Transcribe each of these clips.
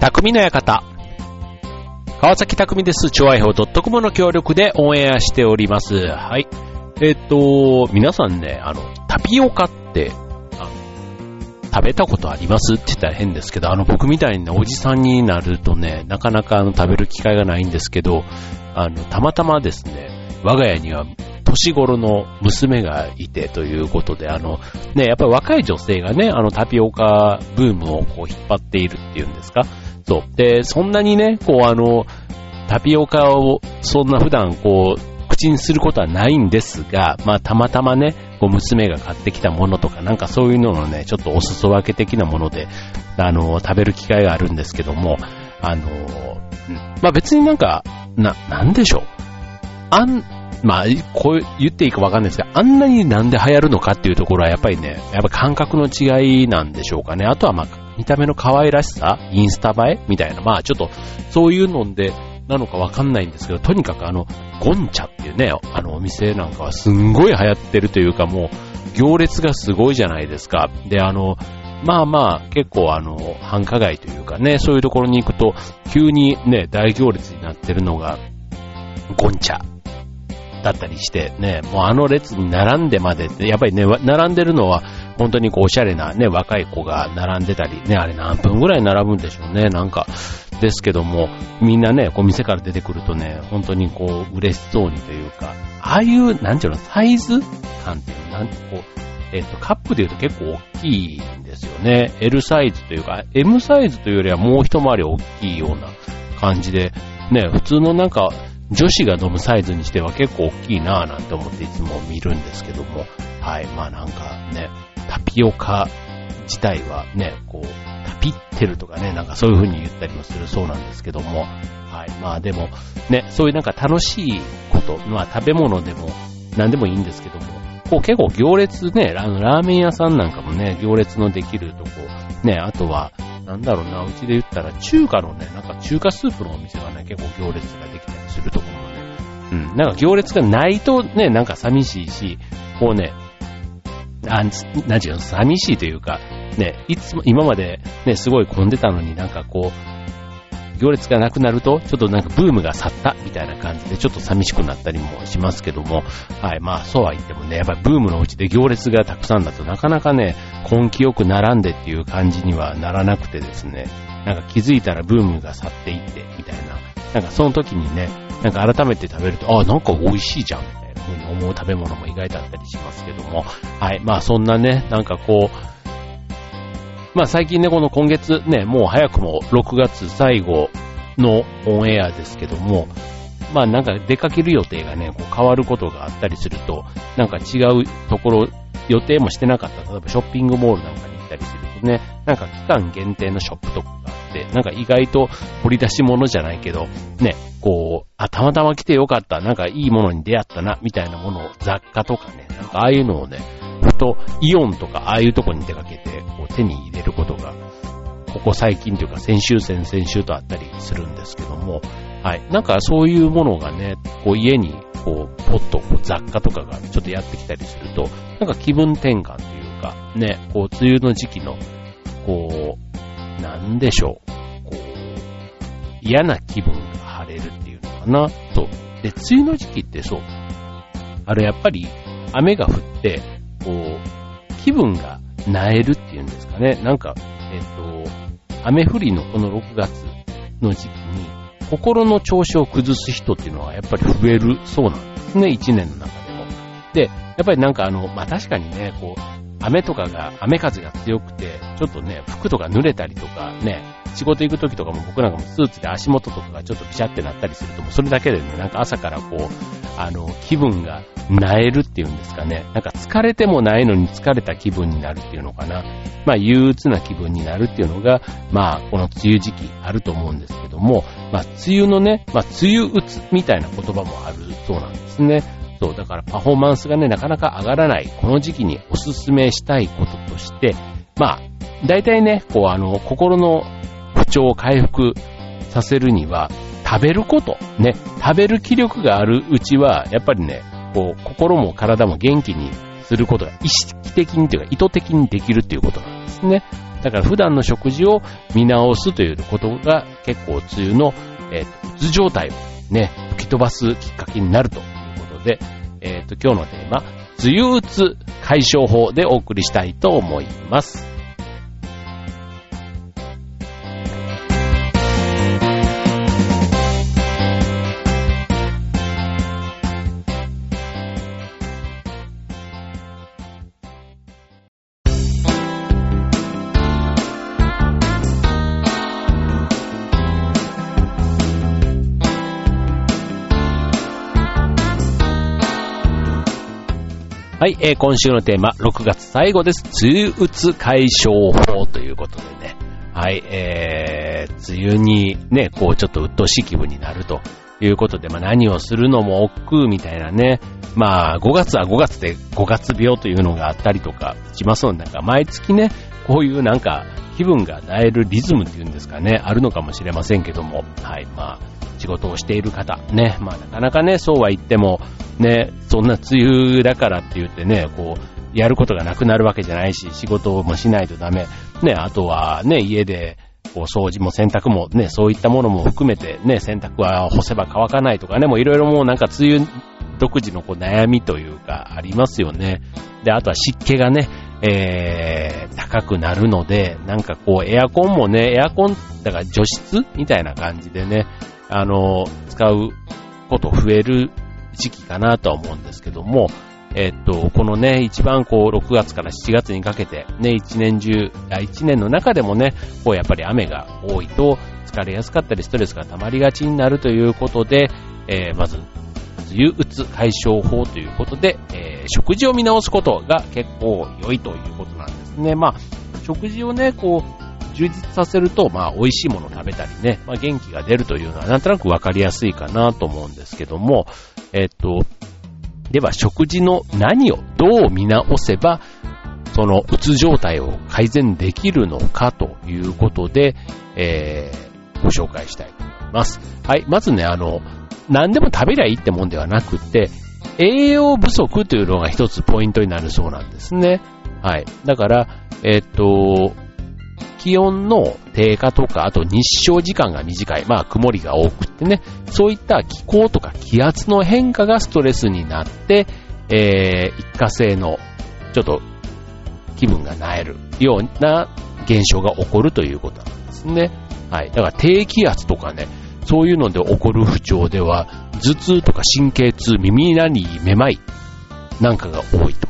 匠の館。川崎匠です。超愛報 .com の協力でオンエアしております。はい。えっ、と、皆さんね、あの、タピオカって、あの、食べたことあります？って言ったら変ですけど、あの、僕みたいにね、おじさんになるとね、なかなかあの、食べる機会がないんですけど、あの、たまたまですね、我が家には年頃の娘がいてということで、あの、ね、やっぱり若い女性がね、あのタピオカブームをこう引っ張っているっていうんですか？そう。で、そんなにね、こうあの、タピオカをそんな普段こう、口にすることはないんですが、まあたまたまね、こう娘が買ってきたものとか、なんかそういうののね、ちょっとお裾分け的なもので、あの、食べる機会があるんですけども、あの、まあ別になんか、な、なんでしょう。あん、まあ、こう言っていいかわかんないですが、あんなになんで流行るのかっていうところはやっぱりね、やっぱ感覚の違いなんでしょうかね。あとはまあ、見た目の可愛らしさ、インスタ映えみたいな、まあちょっと、そういうので、なのかわかんないんですけど、とにかくあの、ゴンチャっていうね、あのお店なんかはすんごい流行ってるというかもう、行列がすごいじゃないですか。で、あの、まあまあ、結構あの、繁華街というかね、そういうところに行くと、急にね、大行列になってるのが、ゴンチャだったりしてね、もうあの列に並んでまでって、やっぱりね、並んでるのは、本当にこう、おしゃれなね、若い子が並んでたり、ね、あれ何分ぐらい並ぶんでしょうね、なんか。ですけども、みんなね、こう店から出てくるとね、本当にこう、嬉しそうにというか、ああいう、なんていうの、サイズ感っていうの、なんてこう、えっと、カップで言うと結構大きいんですよね。L サイズというか、M サイズというよりはもう一回り大きいような感じで、ね、普通のなんか、女子が飲むサイズにしては結構大きいなぁなんて思っていつも見るんですけども、はい、まあなんかね、タピオカ自体はね、こう、タピってるとかね、なんかそういう風に言ったりもするそうなんですけども、はい、まあでも、ね、そういうなんか楽しいこと、まあ食べ物でも何でもいいんですけども、こう結構行列ね、あのラーメン屋さんなんかもね、行列のできるとこ、ね、あとは、なんだろうな、うちで言ったら中華のね、なんか中華スープのお店がね、結構行列ができたりするところね。うん、なんか行列がないとね、なんか寂しいし、こうね、あなんちゅうの、寂しいというか、ね、いつも、今までね、すごい混んでたのになんかこう、行列がなくなると、ちょっとなんかブームが去ったみたいな感じで、ちょっと寂しくなったりもしますけども、はい、まあそうは言ってもね、やっぱりブームのうちで行列がたくさんだとなかなかね、根気よく並んでっていう感じにはならなくてですね、なんか気づいたらブームが去っていって、みたいな、なんかその時にね、なんか改めて食べると、あ、なんか美味しいじゃん、みたいな風に思う食べ物も意外とあったりしますけども、はい、まあそんなね、なんかこう、まあ最近ね、この今月ね、もう早くも6月最後のオンエアですけども、まあなんか出かける予定がね、こう変わることがあったりすると、なんか違うところ、予定もしてなかった、例えばショッピングモールなんかに行ったりするとね、なんか期間限定のショップとかがって、なんか意外と掘り出し物じゃないけど、ね、こう、あ、たまたま来てよかった、なんかいいものに出会ったな、みたいなものを雑貨とかね、なんかああいうのをね、ふとイオンとかああいうとこに出かけて、こう手に入れることが、ここ最近というか先週先々週とあったりするんですけども、はい。なんかそういうものがね、こう家に、こう、ポッとこう雑貨とかがちょっとやってきたりすると、なんか気分転換というか、ね、こう、梅雨の時期の、こう、なんでしょう、こう、嫌な気分が晴れるっていうのかな。そう。で、梅雨の時期ってそう、あれやっぱり雨が降って、こう、気分が萎えるっていうんですかね。なんか、えっ、と、雨降りのこの6月の時期に、心の調子を崩す人っていうのはやっぱり増えるそうなんですね、1年の中でも。で、やっぱりなんかあの、まあ、確かにね、こう、雨とかが、雨風が強くて、ちょっとね、服とか濡れたりとかね、仕事行く時とかも僕なんかもスーツで足元とかがちょっとピシャってなったりすると、もうそれだけでね、なんか朝からこう、あの、気分が萎えるっていうんですかね。なんか疲れてもないのに疲れた気分になるっていうのかな。まあ憂鬱な気分になるっていうのが、まあこの梅雨時期あると思うんですけども、まあ梅雨のね、まあ梅雨鬱みたいな言葉もあるそうなんですね。そう、だからパフォーマンスがね、なかなか上がらない、この時期におすすめしたいこととして、まあ、大体ね、こうあの、心の不調を回復させるには、食べること、ね、食べる気力があるうちは、やっぱりね、こう、心も体も元気にすることが意識的にというか意図的にできるっていうことなんですね。だから普段の食事を見直すということが結構梅雨の、えー、うつ状態をね、吹き飛ばすきっかけになるとで、えっ、ー、と、今日のテーマ、梅雨うつ解消法でお送りしたいと思います。えー、今週のテーマ、6月最後です。梅雨うつ解消法ということでね。はい、えー、梅雨にね、こうちょっと鬱陶しい気分になるということで、まあ何をするのも億劫みたいなね。まあ5月は5月で5月病というのがあったりとかしますので、なんか毎月ね、こういうなんか気分がなえるリズムっていうんですかね、あるのかもしれませんけども、はい、まあ仕事をしている方、ね、まあなかなかね、そうは言っても、ね、そんな梅雨だからって言ってね、こう、やることがなくなるわけじゃないし、仕事もしないとダメ。ね、あとはね、家で、こう、掃除も洗濯もね、そういったものも含めてね、洗濯は干せば乾かないとかね、もういろいろもうなんか梅雨独自のこう悩みというかありますよね。で、あとは湿気がね、えー、高くなるので、なんかこうエアコンもね、エアコン、だから除湿みたいな感じでね、あの、使うこと増える時期かなとは思うんですけども、えっと、このね、一番こう、6月から7月にかけて、ね、一年中、一年の中でもね、こう、やっぱり雨が多いと、疲れやすかったり、ストレスが溜まりがちになるということで、えー、まず、梅雨うつ解消法ということで、えー、食事を見直すことが結構良いということなんですね。まあ、食事をね、こう、充実させると、まあ、美味しいものを食べたりね、まあ、元気が出るというのは、なんとなくわかりやすいかなと思うんですけども、えっと、では、食事の何をどう見直せば、その、うつ状態を改善できるのかということで、えー、ご紹介したいと思います。はい、まずね、あの、何でも食べりゃいいってもんではなくて、栄養不足というのが一つポイントになるそうなんですね。はい。だから、えっと、気温の低下とか、あと日照時間が短い、まあ曇りが多くってね、そういった気候とか気圧の変化がストレスになって、えー、一過性のちょっと気分がなえるような現象が起こるということなんですね。はい。だから低気圧とかね、そういうので起こる不調では、頭痛とか神経痛、耳鳴り、めまいなんかが多いと。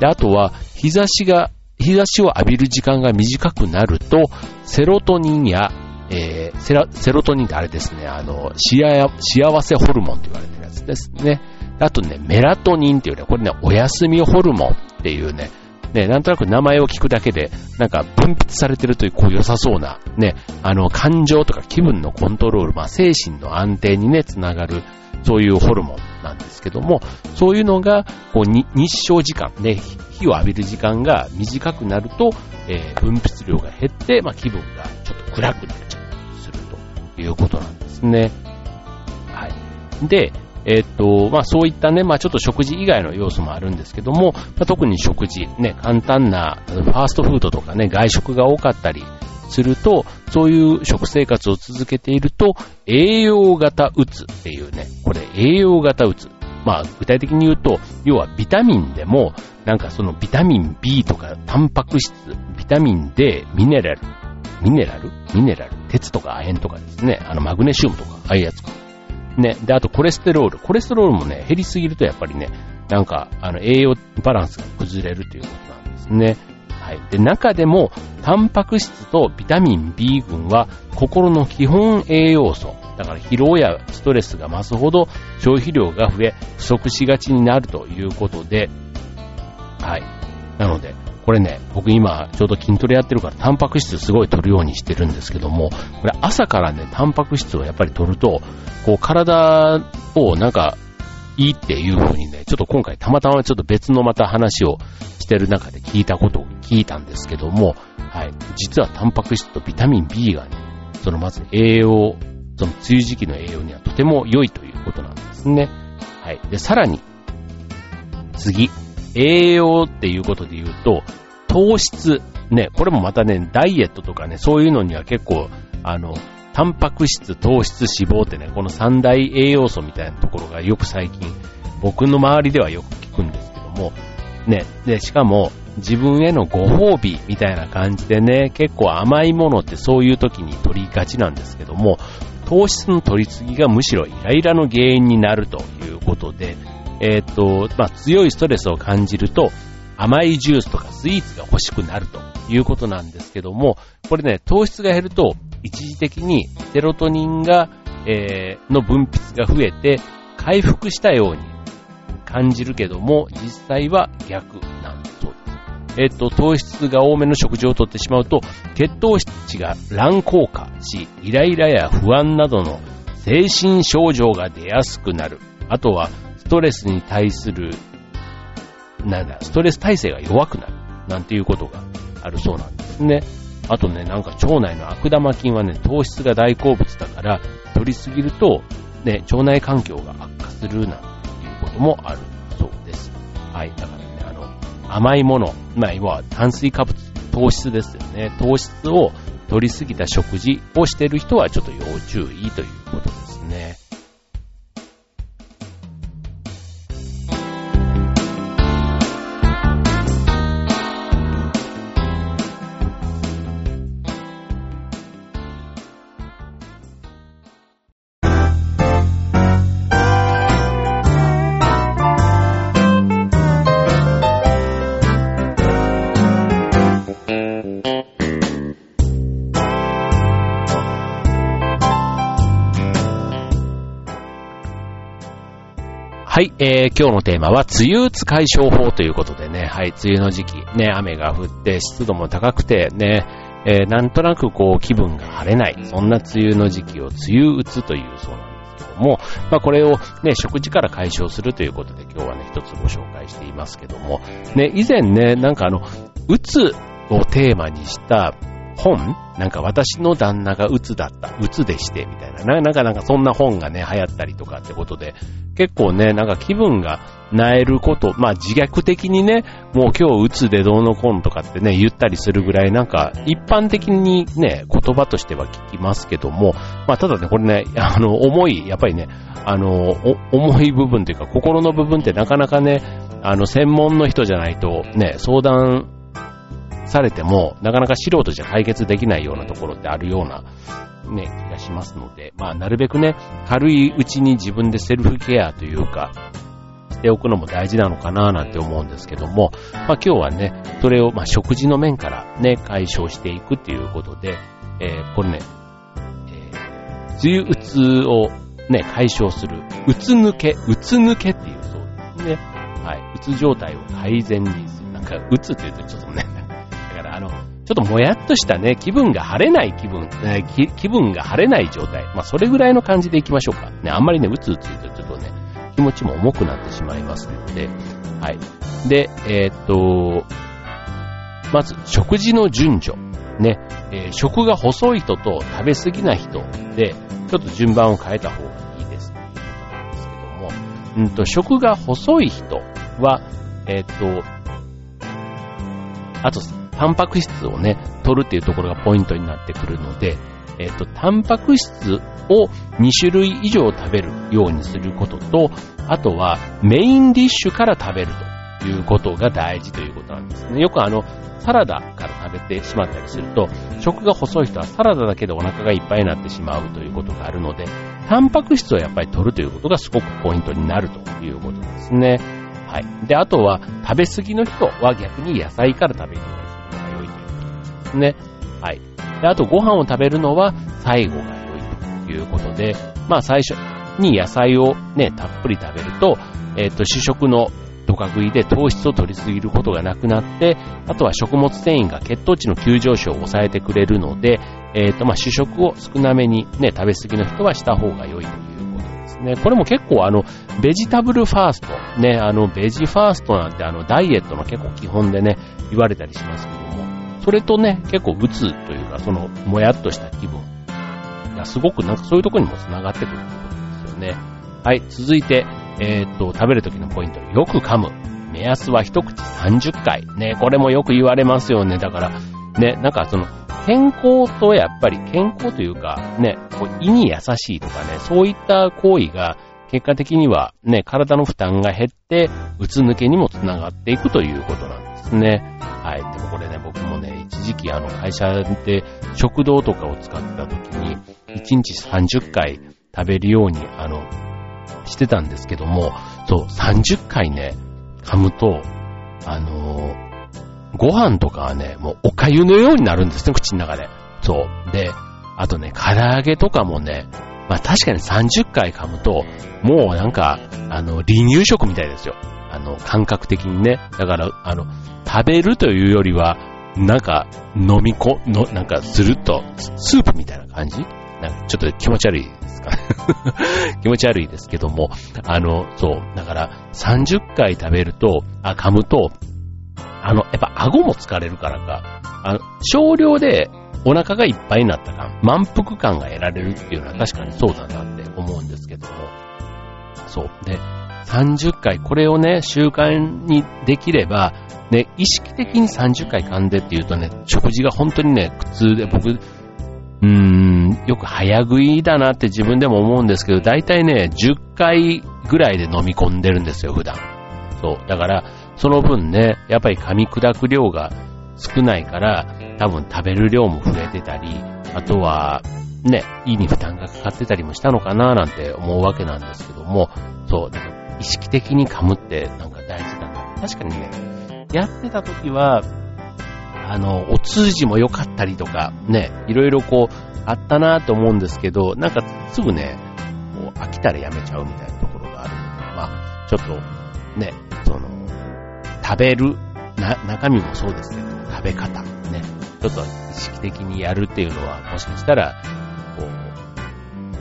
で、あとは日差しが日差しを浴びる時間が短くなると、セロトニンや、えー、セラセロトニンってあれですね、あの、幸せホルモンと言われてるやつですね。あとね、メラトニンっていうね、これね、お休みホルモンっていうね、ね、なんとなく名前を聞くだけで、なんか分泌されてるという、こう良さそうな、ね、あの、感情とか気分のコントロール、まあ、精神の安定にね、つながる、そういうホルモンなんですけども、そういうのが、こう、日照時間、ね、日を浴びる時間が短くなると、えー、分泌量が減って、まあ、気分がちょっと暗くなっちゃったりするということなんですね。はい。で、えー、っと、まあそういったね、まあちょっと食事以外の要素もあるんですけども、まあ、特に食事、ね、簡単なファーストフードとかね、外食が多かったりすると、そういう食生活を続けていると、栄養型うつっていうね、これ栄養型うつ。まあ、具体的に言うと、要はビタミンでも、なんかそのビタミン B とか、タンパク質、ビタミン D、ミネラル、ミネラル？ミネラル？鉄とか亜鉛とかですね。あの、マグネシウムとか、ああいうやつか。ね。で、あとコレステロール。コレステロールもね、減りすぎるとやっぱりね、なんか、あの、栄養バランスが崩れるということなんですね。はい。で、中でも、タンパク質とビタミン B 群は、心の基本栄養素。だから疲労やストレスが増すほど消費量が増え不足しがちになるということで、はい。なので、これね、僕今ちょうど筋トレやってるからタンパク質すごい取るようにしてるんですけども、これ朝からね、タンパク質をやっぱり取ると、こう体をなんかいいっていう風にね、ちょっと今回たまたまちょっと別のまた話をしてる中で聞いたことを聞いたんですけども、はい。実はタンパク質とビタミン B がね、そのまず栄養その梅雨時期の栄養にはとても良いということなんですね。はい。で、さらに、次、栄養っていうことで言うと、糖質。ね、これもまたね、ダイエットとかね、そういうのには結構、あの、タンパク質、糖質、脂肪ってね、この三大栄養素みたいなところがよく最近、僕の周りではよく聞くんですけども、ね、で、しかも、自分へのご褒美みたいな感じでね、結構甘いものってそういう時に取りがちなんですけども、糖質の取りすぎがむしろイライラの原因になるということで、えっ、と、まあ、強いストレスを感じると、甘いジュースとかスイーツが欲しくなるということなんですけども、これね、糖質が減ると、一時的にセロトニンが、えー、の分泌が増えて、回復したように感じるけども、実際は逆なんだそうです。えっ、と、糖質が多めの食事をとってしまうと、血糖値が乱高下し、イライラや不安などの精神症状が出やすくなる。あとは、ストレスに対するなんだ、ストレス耐性が弱くなる、なんていうことがあるそうなんですね。あとね、なんか腸内の悪玉菌はね、糖質が大好物だから、取りすぎると、ね、腸内環境が悪化するなんていうこともあるそうです。はい、だからね、あの、甘いもの、まあ、要は炭水化物、糖質ですよね。糖質を取りすぎた食事をしてる人はちょっと要注意ということですね。えー、今日のテーマは、梅雨打つ解消法ということでね、はい、梅雨の時期、ね、雨が降って、湿度も高くて、ね、えー、なんとなくこう、気分が晴れない、そんな梅雨の時期を梅雨打つというそうなんですけども、まあこれをね、食事から解消するということで今日はね、一つご紹介していますけども、ね、以前ね、なんかあの、打つをテーマにした本？なんか私の旦那が鬱だった、鬱でして、みたいな。なんかなんかそんな本がね、流行ったりとかってことで、結構ね、なんか気分がなえること、まあ自虐的にね、もう今日鬱でどうのこうのとかってね、言ったりするぐらいなんか一般的にね、言葉としては聞きますけども、まあただね、これね、あの、重い、やっぱりね、あの、重い部分というか心の部分ってなかなかね、あの、専門の人じゃないとね、相談されても、なかなか素人じゃ解決できないようなところってあるような、ね、気がしますので、まあ、なるべくね、軽いうちに自分でセルフケアというか、しておくのも大事なのかななんて思うんですけども、まあ今日はね、それをまあ食事の面からね、解消していくっていうことで、えー、これね、えー、梅雨うつをね、解消する、うつ抜け、うつ抜けっていうそうですね。はい。うつ状態を改善にする。なんか、うつって言うとちょっとね、ちょっともやっとしたね、気分が晴れない気分、えー、気分が晴れない状態。まあ、それぐらいの感じでいきましょうか。ね、あんまりね、うつうつ言うとちょっとね、気持ちも重くなってしまいますので、はい。で、えー、っと、まず、食事の順序。ね、えー、食が細い人と食べ過ぎな人で、ちょっと順番を変えた方がいいですということなんですけども、うんと、食が細い人は、えっと、あと、タンパク質をね、取るっていうところがポイントになってくるので、えっ、と、タンパク質を2種類以上食べるようにすることと、あとはメインディッシュから食べるということが大事ということなんですね。よくあの、サラダから食べてしまったりすると、食が細い人はサラダだけでお腹がいっぱいになってしまうということがあるので、タンパク質をやっぱり取るということがすごくポイントになるということですね。はい。で、あとは食べ過ぎの人は逆に野菜から食べるようにですね。はい。で、あとご飯を食べるのは最後が良いということで、まあ最初に野菜をね、たっぷり食べると、えっ、ー、と、主食のドカ食いで糖質を取りすぎることがなくなって、あとは食物繊維が血糖値の急上昇を抑えてくれるので、えっ、ー、と、まあ主食を少なめにね、食べ過ぎの人はした方が良いということですね。これも結構あの、ベジタブルファースト、ね、あの、ベジファーストなんてあの、ダイエットの結構基本でね、言われたりしますけど、それとね、結構打つというか、その、もやっとした気分がすごくなんかそういうとこにも繋がってくるということですよね。はい、続いて、えー、っと、食べるときのポイント、よく噛む。目安は一口30回。ね、これもよく言われますよね。だから、ね、なんかその、健康とやっぱり健康というか、ね、こう胃に優しいとかね、そういった行為が結果的にはね、体の負担が減って、うつ抜けにもつながっていくということなんですね。はい。でもこれね、僕もね、一時期あの会社で食堂とかを使った時に、1日30回食べるように、あの、してたんですけども、そう、30回ね、噛むと、あのー、ご飯とかはね、もうお粥のようになるんですね、口の中で。そう。で、あとね、唐揚げとかもね、まあ確かに30回噛むと、もうなんか、あの、離乳食みたいですよ。あの、感覚的にね。だから、あの、食べるというよりは、なんか、飲みこ、の、なんか、すると、スープみたいな感じ？なんか、ちょっと気持ち悪いですか？気持ち悪いですけども、あの、そう、だから、30回食べると、あ、噛むと、あの、やっぱ顎も疲れるからか、あの、少量でお腹がいっぱいになった感、満腹感が得られるっていうのは確かにそうだなって思うんですけども、そう。で、30回、これをね、習慣にできれば、ね、意識的に30回噛んでっていうとね、食事が本当にね、苦痛で、僕、うーん、よく早食いだなって自分でも思うんですけど、だいたいね、10回ぐらいで飲み込んでるんですよ、普段。そう。だから、その分ね、やっぱり噛み砕く量が少ないから、多分食べる量も増えてたり、あとは、ね、胃に負担がかかってたりもしたのかななんて思うわけなんですけども、そう、だか意識的に噛むってなんか大事だな。確かにね、やってた時は、あの、お通じも良かったりとか、ね、いろいろこう、あったなと思うんですけど、なんかすぐね、もう飽きたらやめちゃうみたいなところがあるので、まあ、ちょっと、ね、その、食べる、な、中身もそうですけど、食べ方、ちょっと意識的にやるっていうのは、もしかしたら、こ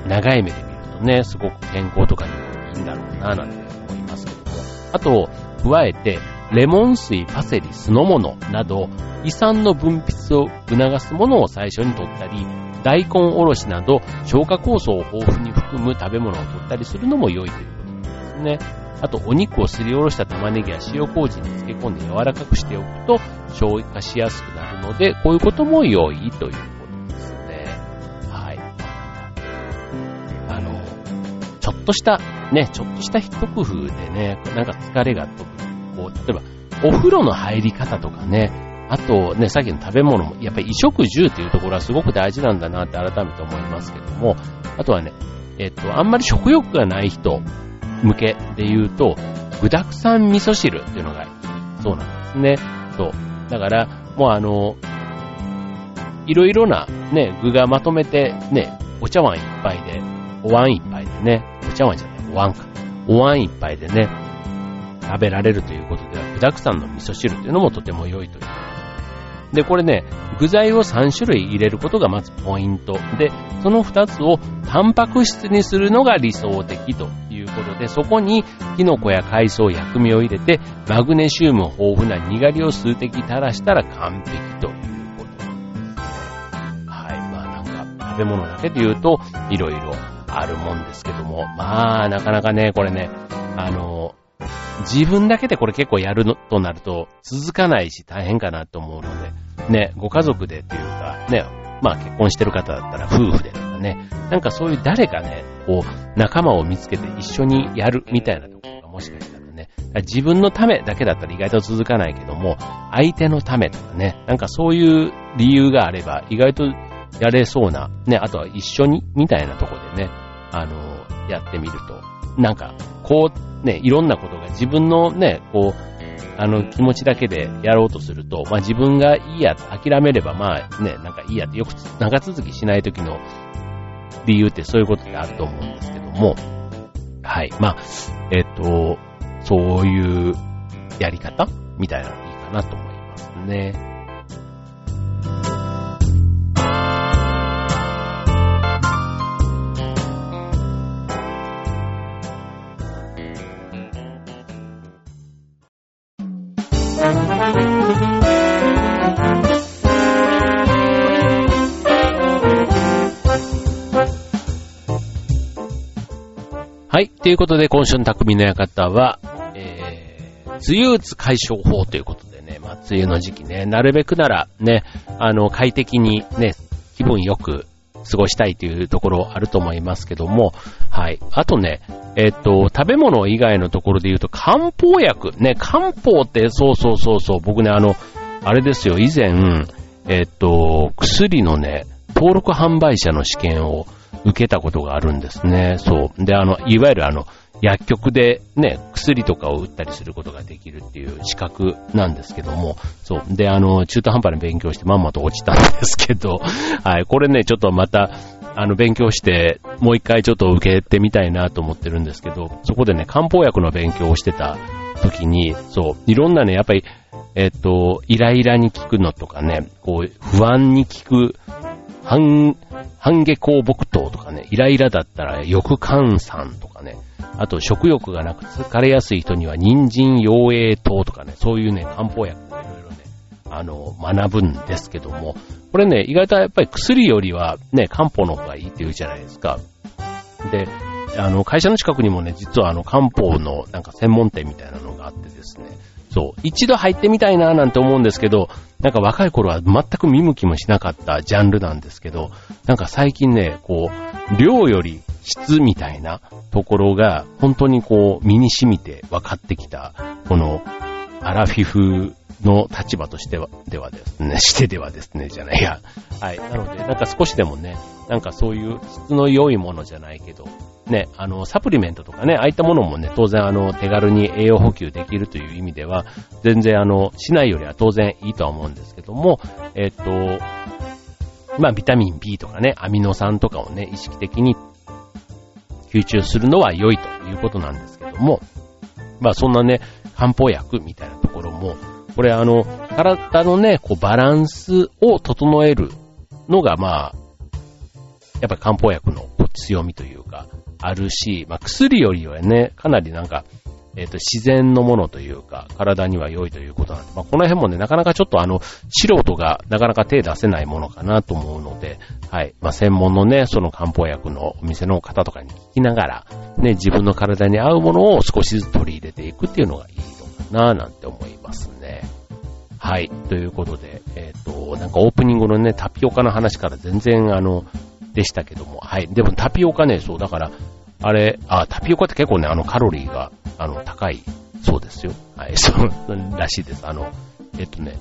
う、長い目で見るとね、すごく健康とかにもいいんだろうな、なんて思いますけども。あと、加えて、レモン水、パセリ、酢の物など、胃酸の分泌を促すものを最初に取ったり、大根おろしなど消化酵素を豊富に含む食べ物を取ったりするのも良いということですね。あと、お肉をすりおろした玉ねぎや塩麹に漬け込んで柔らかくしておくと消化しやすくなるので、こういうことも良いということですね。はい。あの、ちょっとした、ね、ちょっとした一工夫でね、なんか疲れが飛ぶこう、例えば、お風呂の入り方とかね、あとね、さっきの食べ物も、やっぱり衣食住っていうところはすごく大事なんだなって改めて思いますけども、あとはね、えっと、あんまり食欲がない人向けで言うと、具沢山味噌汁っていうのがそうなんですね。そう。だから、もうあの、いろいろなね、具がまとめてね、お茶碗一杯で、お椀一杯でね、お茶碗じゃない、お椀か。お椀一杯でね、食べられるということでは、具沢山の味噌汁というのもとても良いという。で、これね、具材を3種類入れることがまずポイント。で、その2つをタンパク質にするのが理想的とことで、そこにキノコや海藻、薬味を入れて、マグネシウム豊富なにがりを数滴垂らしたら完璧ということですね。はい。まあなんか、食べ物だけで言うと、いろいろあるもんですけども、まあなかなかね、これね、あの、自分だけでこれ結構やるのとなると続かないし大変かなと思うので、ね、ご家族でっていうか、ね、まあ結婚してる方だったら夫婦でとかね、なんかそういう誰かね、こう仲間を見つけて一緒にやるみたいなところがもしかしたらね、自分のためだけだったら意外と続かないけども、相手のためとかね、なんかそういう理由があれば意外とやれそうな、ね、あとは一緒にみたいなとこでね、あの、やってみると、なんか、こうね、いろんなことが自分のね、こう、あの気持ちだけでやろうとすると、まあ自分がいいや、諦めればまあね、なんかいいやってよく長続きしない時の理由ってそういうことってあると思うんですけども、はい。まあ、えっ、と、そういうやり方みたいなのいいかなと思いますね。ということで、今週の匠の館は、えー、梅雨打つ解消法ということでね、まあ、梅雨の時期ね、なるべくならね、あの、快適にね、気分よく過ごしたいというところあると思いますけども、はい。あとね、えっと、食べ物以外のところで言うと、漢方薬。ね、漢方って、そうそうそうそう、僕ね、あの、あれですよ、以前、えっと、薬のね、登録販売者の試験を受けたことがあるんですね。そう。で、あの、いわゆるあの、薬局でね、薬とかを売ったりすることができるっていう資格なんですけども、そう。で、あの、中途半端に勉強してまんまと落ちたんですけど、はい、これね、ちょっとまた、あの、勉強して、もう一回ちょっと受けてみたいなと思ってるんですけど、そこでね、漢方薬の勉強をしてた時に、そう、いろんなね、やっぱり、えっと、イライラに効くのとかね、こう、不安に効く、半、半下香木糖とかね、イライラだったら翼換酸とかね、あと食欲がなく疲れやすい人には人参養栄糖とかね、そういうね、漢方薬をいろいろね、あの、学ぶんですけども、これね、意外とやっぱり薬よりはね、漢方の方がいいって言うじゃないですか。で、あの、会社の近くにもね、実はあの、漢方のなんか専門店みたいなのがあってですね、そう、一度入ってみたいななんて思うんですけど、なんか若い頃は全く見向きもしなかったジャンルなんですけど、なんか最近ね、こう、量より質みたいなところが、本当にこう、身に染みて分かってきた、この、アラフィフの立場としては、ではですね、してではですね、じゃないや。はい。なので、なんか少しでもね、なんかそういう質の良いものじゃないけど、ね、あの、サプリメントとかね、ああいったものもね、当然あの、手軽に栄養補給できるという意味では、全然あの、しないよりは当然いいとは思うんですけども、えっと、まあ、ビタミン B とかね、アミノ酸とかをね、意識的に吸収するのは良いということなんですけども、まあそんなね、漢方薬みたいなところも、これあの、体のね、こうバランスを整えるのがまあ、やっぱり漢方薬の強みというか、あるし、まあ薬よりはね、かなりなんか、えっ、ー、と、自然のものというか、体には良いということなんで、まあ、この辺もね、なかなかちょっとあの、素人がなかなか手出せないものかなと思うので、はい。まあ、専門のね、その漢方薬のお店の方とかに聞きながら、ね、自分の体に合うものを少しずつ取り入れていくっていうのがいいのかな、なんて思います。はい。ということで、えっ、ー、と、なんかオープニングのね、タピオカの話から全然あの、でしたけども、はい。でもタピオカね、そう、だから、あれ、あ、タピオカって結構ね、あの、カロリーがあの、高いそうですよ。はい、そうらしいです。あの、えっとね、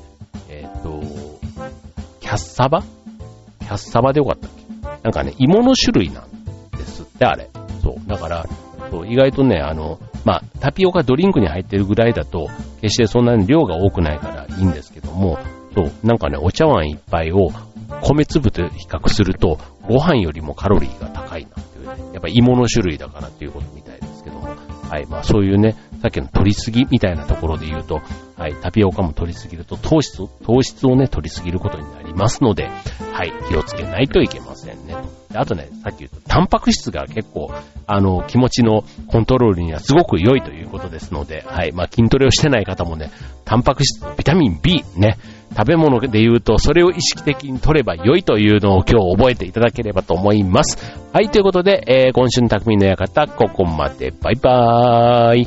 えっと、キャッサバ？キャッサバでよかったっけ？なんかね、芋の種類なんですって、あれ。そう。だから、そう意外とね、あの、まあ、タピオカドリンクに入ってるぐらいだと、決してそんなに量が多くないからいいんですけども、そう、なんかね、お茶碗一杯を米粒と比較すると、ご飯よりもカロリーが高いなっていうね、やっぱ芋の種類だからっていうことみたいですけども、はい、まあそういうね、さっきの取りすぎみたいなところで言うと、はい、タピオカも取りすぎると糖質、糖質をね、取りすぎることになりますので、はい、気をつけないといけません。ね。あとね、さっき言った、タンパク質が結構、あの、気持ちのコントロールにはすごく良いということですので、はい、まあ筋トレをしてない方もね、タンパク質、ビタミン B、ね、食べ物で言うと、それを意識的に取れば良いというのを今日覚えていただければと思います。はい、ということで、えー、今週の匠の館、ここまで。バイバーイ。